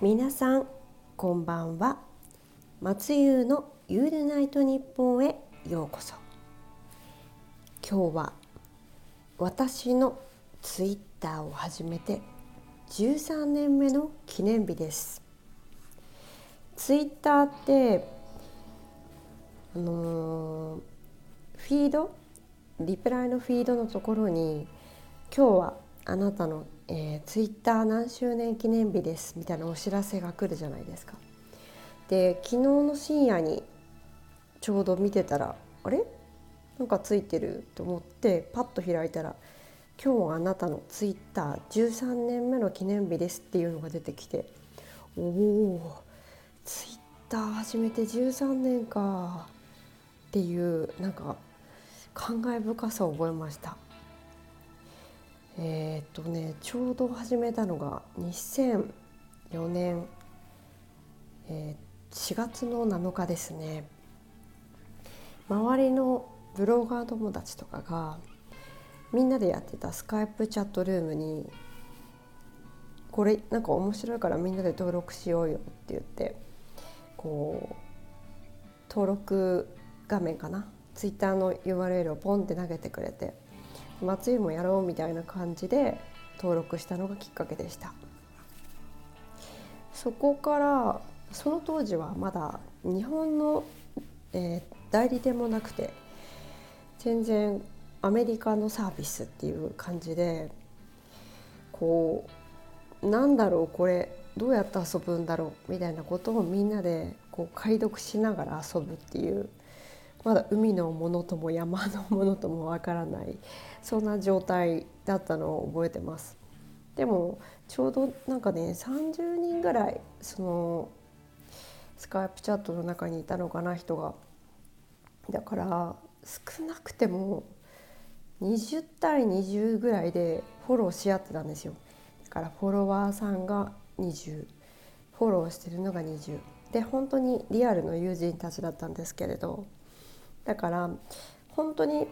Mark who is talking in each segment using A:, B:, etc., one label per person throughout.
A: 皆さんこんばんは。松優のユールナイト日本へようこそ。今日は私のツイッターを始めて13年目の記念日です。ツイッターってあのー、フィード？リプライのフィードのところに今日はあなたの、えー、ツイッター何周年記念日ですみたいなお知らせが来るじゃないですか。で昨日の深夜にちょうど見てたらあれ？なんかついてると思ってパッと開いたら「今日あなたのツイッター13年目の記念日です」っていうのが出てきておおツイッター始めて13年かっていうなんか感慨深さを覚えました。えー、っとねちょうど始めたのが2004年、えー、4月の7日ですね。周りのブロガー友達とかがみんなでやってたスカイプチャットルームにこれなんか面白いからみんなで登録しようよって言ってこう登録画面かな？ツイッターの URL をポンって投げてくれて松井もやろうみたいな感じで登録したのがきっかけでした。そこからその当時はまだ日本の、えー、代理店もなくて全然アメリカのサービスっていう感じでこうなんだろうこれどうやって遊ぶんだろうみたいなことをみんなでこう解読しながら遊ぶっていうまだ海のものとも山のものともわからないそんな状態だったのを覚えてます。でもちょうどなんかね30人ぐらいそのスカイプチャットの中にいたのかな人が。だから少なくても20対20ぐらいでフォローし合ってたんですよ。だからフォロワーさんが20フォローしてるのが20で本当にリアルの友人たちだったんですけれどだから本当に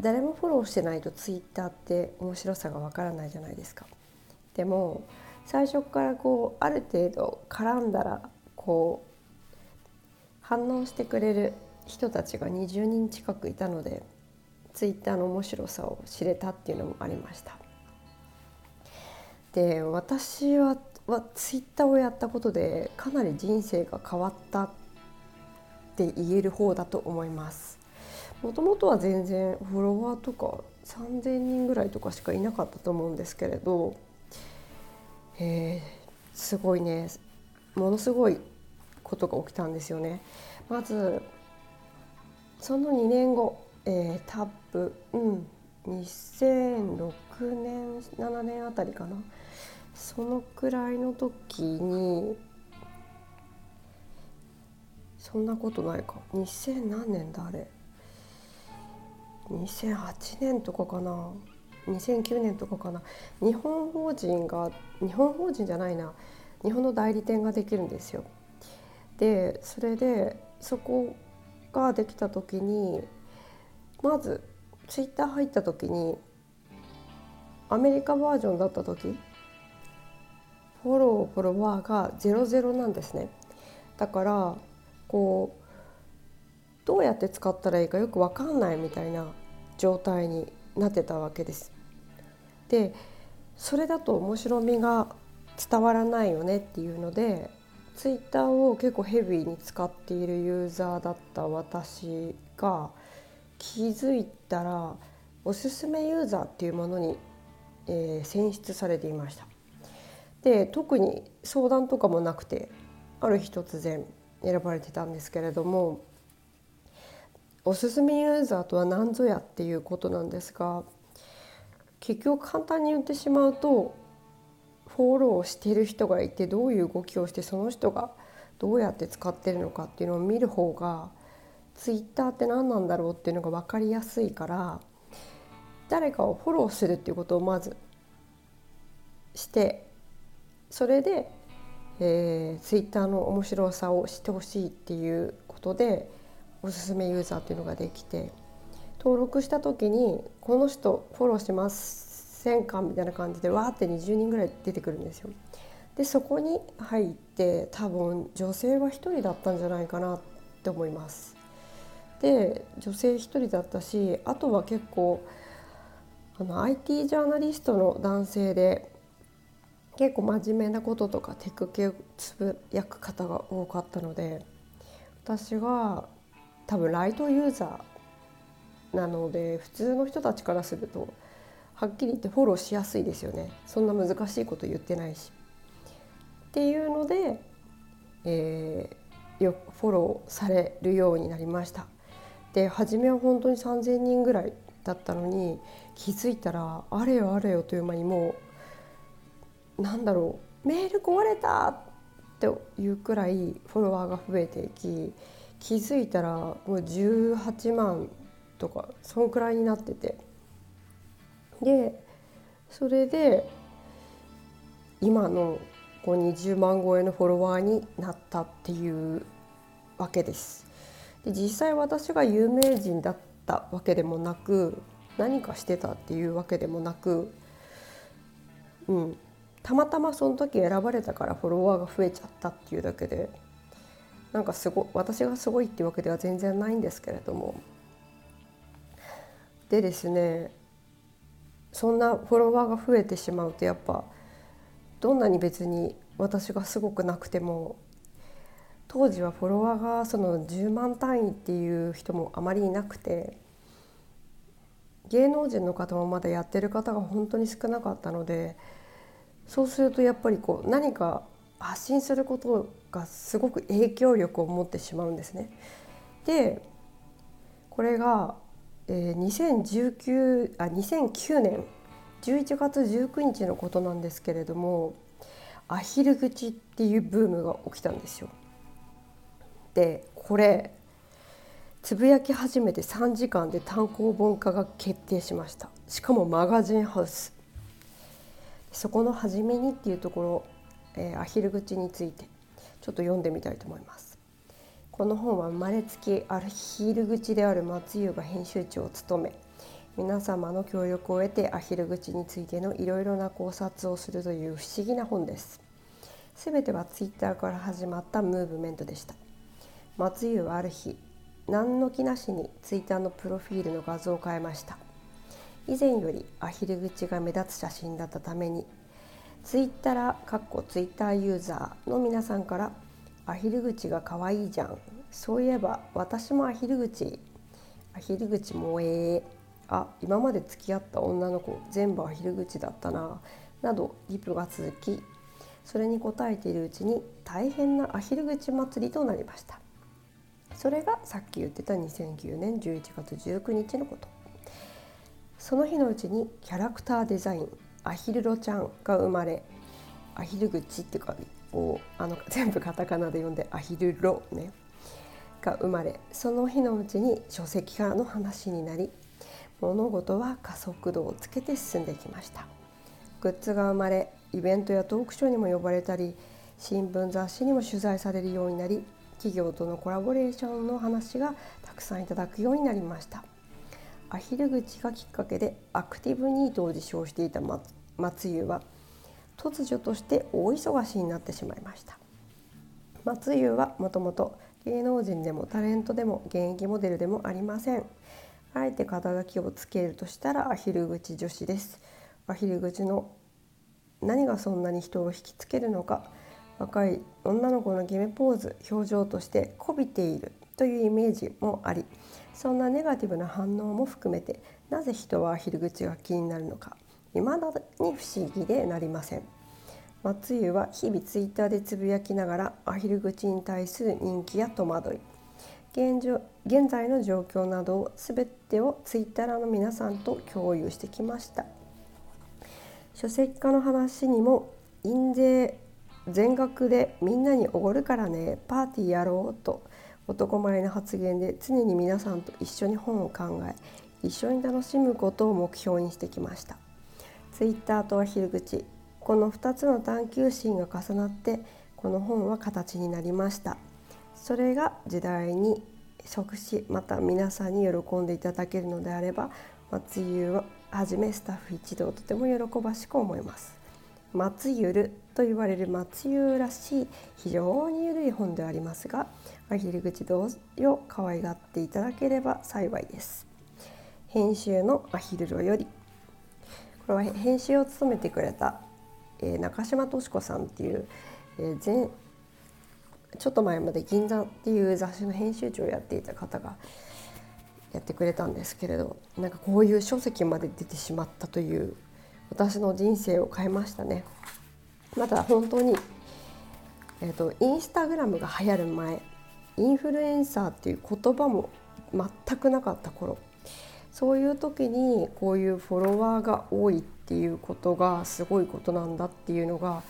A: 誰もフォローしてないとツイッターって面白さがわからないじゃないですか。でも最初からこうある程度絡んだらこう反応してくれる人たちが20人近くいたのでツイッターの面白さを知れたっていうのもありました。で私ははツイッターをやったことでかなり人生が変わったっって言える方だと思います。もともとは全然フォロワーとか3,000人ぐらいとかしかいなかったと思うんですけれど、えー、すごいね。ものすごいことが起きたんですよね。まずその2年後、えー、タップ、うん、2006年7年あたりかな。そのくらいの時にそんなことないか。2000何年だあれ。2008年とかかな。2009年とかかな。日本法人が日本法人じゃないな。日本の代理店ができるんですよ。でそれでそこができた時にまずツイッター入った時にアメリカバージョンだった時フォローフォロワーが00なんですね。だからこうどうやって使ったらいいかよく分かんないみたいな状態になってたわけです。でそれだと面白みが伝わらないよねっていうのでツイッターを結構ヘビーに使っているユーザーだった私が気づいたらおすすめユーザーっていうものに、えー、選出されていました。で特に相談とかもなくてある日突然選ばれてたんですけれどもおすすめユーザーとは何ぞやっていうことなんですが結局簡単に言ってしまうとフォローしてる人がいてどういう動きをしてその人がどうやって使ってるのかっていうのを見る方がツイッターって何なんだろうっていうのが分かりやすいから誰かをフォローするっていうことをまずしてそれでえー、ツイッターの面白さを知ってほしいっていうことでおすすめユーザーっていうのができて登録した時にこの人フォローしませんかみたいな感じでわーって20人ぐらい出てくるんですよ。でそこに入って多分女性は1人だったんじゃないかなって思います。で女性1人だったしあとは結構あの IT ジャーナリストの男性で結構真面目なこととかテク系をつぶやく方が多かったので私が多分ライトユーザーなので普通の人たちからするとはっきり言ってフォローしやすいですよねそんな難しいこと言ってないし。っていうので、えー、よフォローされるようになりました。で初めは本当に3,000人ぐらいだったのに気づいたらあれよあれよという間にもうなんだろうメール壊れたっていうくらいフォロワーが増えていき気づいたらもう18万とかそんくらいになっててでそれで今のこう20万超えのフォロワーになったっていうわけです。で実際私が有名人だったわけでもなく何かしてたっていうわけでもなく、うん、たまたまその時選ばれたからフォロワーが増えちゃったっていうだけでなんかすご私がすごいっていうわけでは全然ないんですけれども。でですねそんなフォロワーが増えてしまうとやっぱどんなに別に私がすごくなくても当時はフォロワーがその10万単位っていう人もあまりいなくて芸能人の方もまだやってる方が本当に少なかったのでそうするとやっぱりこう何か発信することがすごく影響力を持ってしまうんですね。でこれが、えー、2019あ2009年11月19日のことなんですけれどもアヒル口っていうブームが起きたんですよ。でこれつぶやき始めて3時間で単行本化が決定しましたしかもマガジンハウスそこの初めにっていうところ、えー、アヒル口についてちょっと読んでみたいと思います。この本は生まれつきアヒル口である松優が編集長を務め皆様の協力を得てアヒル口についてのいろいろな考察をするという不思議な本です。全てはツイッターから始まったムーブメントでした。松優はある日何の気なしにツイッターのプロフィールの画像を変えました。以前よりアヒル口が目立つ写真だったためにツイッターかっこツイッターユーザーの皆さんからアヒル口が可愛いじゃん。そういえば私もアヒル口アヒル口萌えあ今まで付き合った女の子全部アヒル口だったななどリプが続きそれに応えているうちに大変なアヒル口祭りとなりました。それがさっき言ってた2009年11月19日のこと。その日のうちにキャラクターデザインアヒルロちゃんが生まれアヒル口っていうかをあの 全部カタカナで読んでアヒルロねが生まれその日のうちに書籍化の話になり物事は加速度をつけて進んでいきました。グッズが生まれイベントやトークショーにも呼ばれたり新聞雑誌にも取材されるようになり企業とのコラボレーションの話がたくさんいただくようになりましたアヒル口がきっかけでアクティブニートを自称していた松湯は突如として大忙しになってしまいました。松湯はもともと芸能人でもタレントでも現役モデルでもありません。あえて肩書きをつけるとしたらアヒル口女子です。アヒル口の何がそんなに人を引きつけるのか若い女の子の決めポーズ表情としてこびているというイメージもありそんなネガティブな反応も含めてなぜ人はアヒル口が気になるのか未だに不思議でなりません。松湯は日々ツイッターでつぶやきながらアヒル口に対する人気や戸惑い。現状現在の状況など全てをツイッターの皆さんと共有してきました。書籍化の話にも印税全額でみんなにおごるからねパーティーやろうと男前の発言で常に皆さんと一緒に本を考え一緒に楽しむことを目標にしてきました。ツイッターとアヒル口。この2つの探求心が重なってこの本は形になりました。それが時代に即しまた皆さんに喜んでいただけるのであれば松湯をはじめスタッフ一同とても喜ばしく思います。松ゆると言われる松湯らしい非常に緩い本ではありますがアヒル口同様可愛がっていただければ幸いです。編集のアヒルロよりこれは編集を務めてくれた、えー、中島敏子さんっていう、えー、前ちょっと前まで「銀座」っていう雑誌の編集長をやっていた方がやってくれたんですけれどなんかこういう書籍まで出てしまったという私の人生を変えましたね。まだ本当に、えーと、インスタグラムが流行る前インフルエンサーっていう言葉も全くなかった頃そういう時にこういうフォロワーが多いっていうことがすごいことなんだっていうのが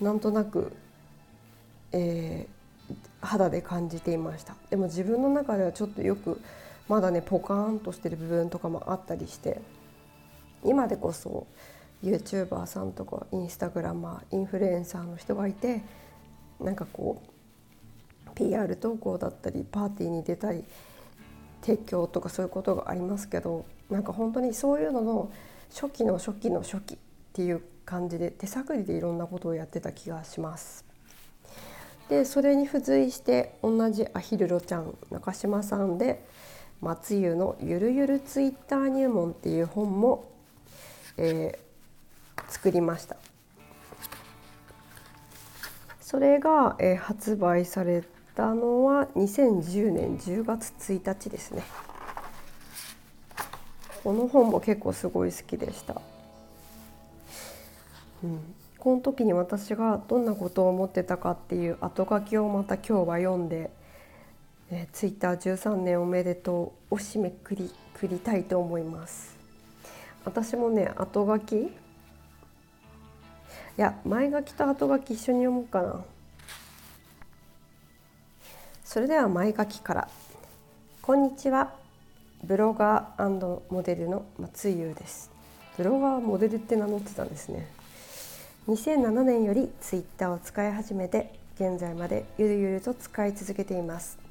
A: なんとなく、えー、肌で感じていましたでも自分の中ではちょっとよくまだねポカーンとしてる部分とかもあったりして今でこそ YouTuber さんとかインスタグラマーインフルエンサーの人がいてなんかこう PR 投稿だったりパーティーに出たり提供とかそういうことがありますけどなんか本当にそういうのの初期の初期の初期っていう感じで手探りでいろんなことをやってた気がします。でそれに付随して同じアヒルロちゃん中島さんで松湯のゆるゆるツイッター入門っていう本も、えー、作りました。それが、えー、発売されたのは2010年10月1日ですね。この本も結構すごい好きでした、うん、この時に私がどんなことを思ってたかっていう後書きをまた今日は読んでえー、ツイッター13年おめでとうを締めくりくりたいと思います。私もね後書き。いや前書きと後書き一緒に読もうかな。それでは前書きから。こんにちは。ブロガーモデルの松井優です。ブロガーモデルって名乗ってたんですね。2007年よりツイッターを使い始めて現在までゆるゆると使い続けています。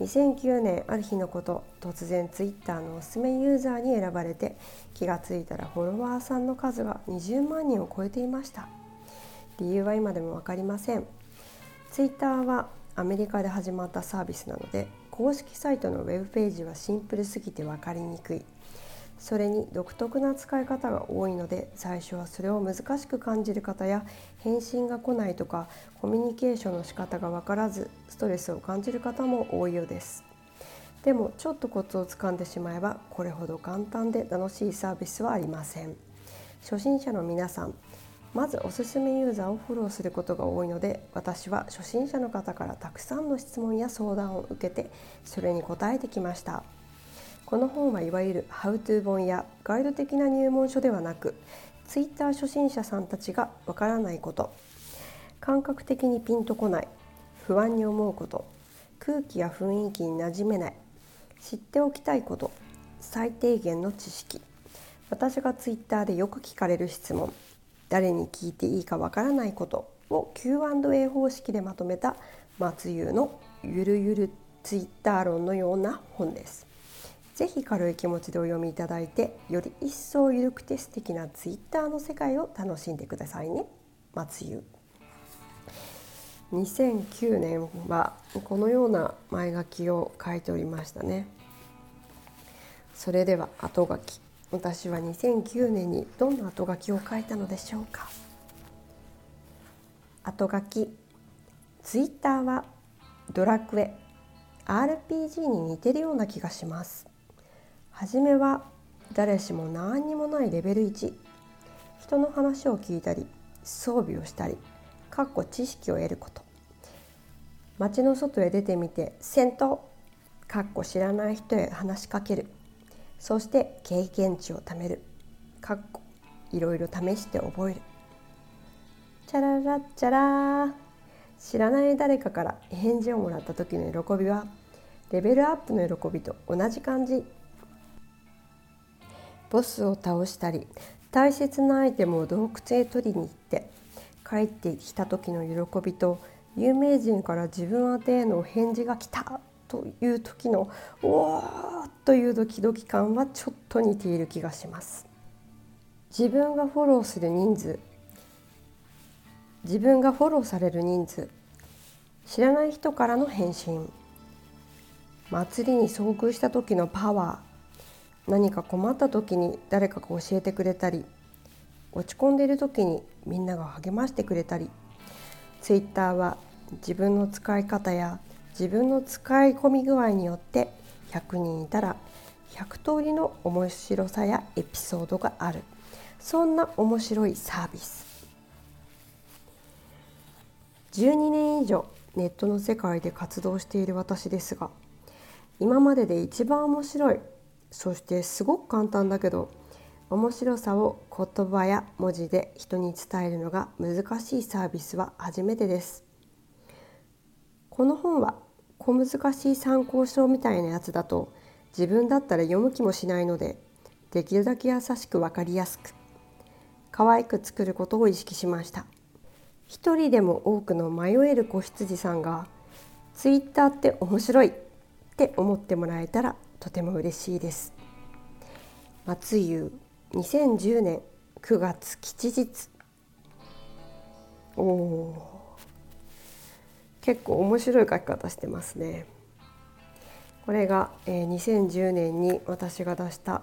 A: 2009年ある日のこと突然ツイッターのおすすめユーザーに選ばれて気がついたらフォロワーさんの数が20万人を超えていました。理由は今でも分かりません。ツイッターはアメリカで始まったサービスなので公式サイトのウェブページはシンプルすぎて分かりにくい。それに独特な使い方が多いので最初はそれを難しく感じる方や返信が来ないとかコミュニケーションの仕方が分からずストレスを感じる方も多いようです。でもちょっとコツをつかんでしまえばこれほど簡単で楽しいサービスはありません。初心者の皆さんまずおすすめユーザーをフォローすることが多いので私は初心者の方からたくさんの質問や相談を受けてそれに答えてきました。この本はいわゆるハウトゥー本やガイド的な入門書ではなく Twitter 初心者さんたちがわからないこと感覚的にピンとこない不安に思うこと空気や雰囲気に馴染めない知っておきたいこと最低限の知識私が Twitter でよく聞かれる質問誰に聞いていいかわからないことを Q&A 方式でまとめた松優のゆるゆるツイッター論のような本です。ぜひ軽い気持ちでお読みいただいてより一層緩くて素敵なツイッターの世界を楽しんでくださいね。松湯2009年はこのような前書きを書いておりましたね。それでは後書き。私は2009年にどんな後書きを書いたのでしょうか。後書き。ツイッターはドラクエ。RPG に似てるような気がします。初めは誰しも何にもないレベル1人の話を聞いたり装備をしたりかっこ知識を得ること。街の外へ出てみて戦闘かっこ知らない人へ話しかける。そして経験値を貯める。かっこいろいろ試して覚える。チャララッチャラ知らない誰かから返事をもらった時の喜びはレベルアップの喜びと同じ感じ。ボスを倒したり大切なアイテムを洞窟へ取りに行って帰ってきた時の喜びと有名人から自分宛てへの返事が来たという時の「おー!」というドキドキ感はちょっと似ている気がします。自分がフォローする人数自分がフォローされる人数知らない人からの返信祭りに遭遇した時のパワー何か困った時に誰かが教えてくれたり落ち込んでいる時にみんなが励ましてくれたり Twitter は自分の使い方や自分の使い込み具合によって100人いたら100通りの面白さやエピソードがある。そんな面白いサービス。12年以上ネットの世界で活動している私ですが今までで一番面白いそしてすごく簡単だけど面白さを言葉や文字で人に伝えるのが難しいサービスは初めてです。この本は小難しい参考書みたいなやつだと自分だったら読む気もしないのでできるだけ優しく分かりやすく可愛く作ることを意識しました。一人でも多くの迷える子羊さんがツイッターって面白いって思ってもらえたらとても嬉しいです。松優2010年9月吉日。おお結構面白い書き方してますね。これが、えー、2010年に私が出した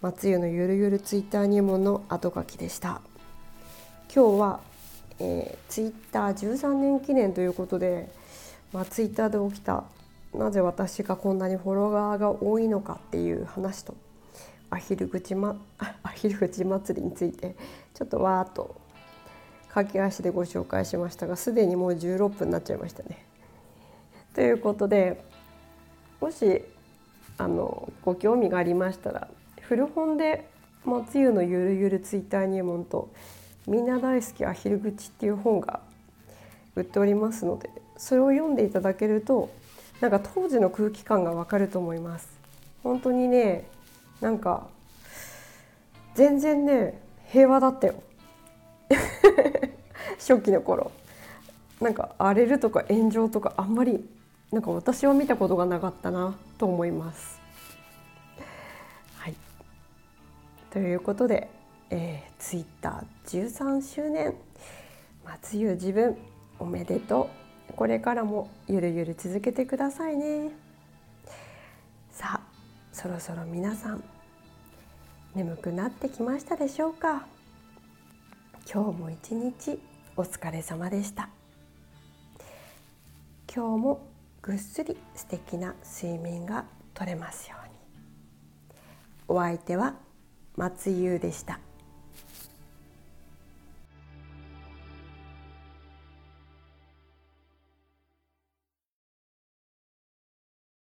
A: 松湯のゆるゆるツイッター入門の後書きでした。今日は、えー、ツイッター13年記念ということで、まあ、ツイッターで起きたなぜ私がこんなにフォロワーが多いのかっていう話とアヒル口,、ま、アヒル口祭りについてちょっとわーっと駆け足でご紹介しましたがすでにもう16分になっちゃいましたね。ということでもしあのご興味がありましたら古本で松湯のゆるゆるツイッター入門とみんな大好きアヒル口っていう本が売っておりますのでそれを読んでいただけるとなんか当時の空気感がわかると思います。本当にねなんか全然ね平和だったよ。初期の頃。なんか荒れるとか炎上とかあんまりなんか私は見たことがなかったなと思います。はい、ということで、えー、ツイッター13周年。松湯自分おめでとう。これからもゆるゆる続けてくださいね。さあそろそろ皆さん眠くなってきましたでしょうか？今日も一日お疲れ様でした。今日もぐっすり素敵な睡眠がとれますように。お相手は松優でした。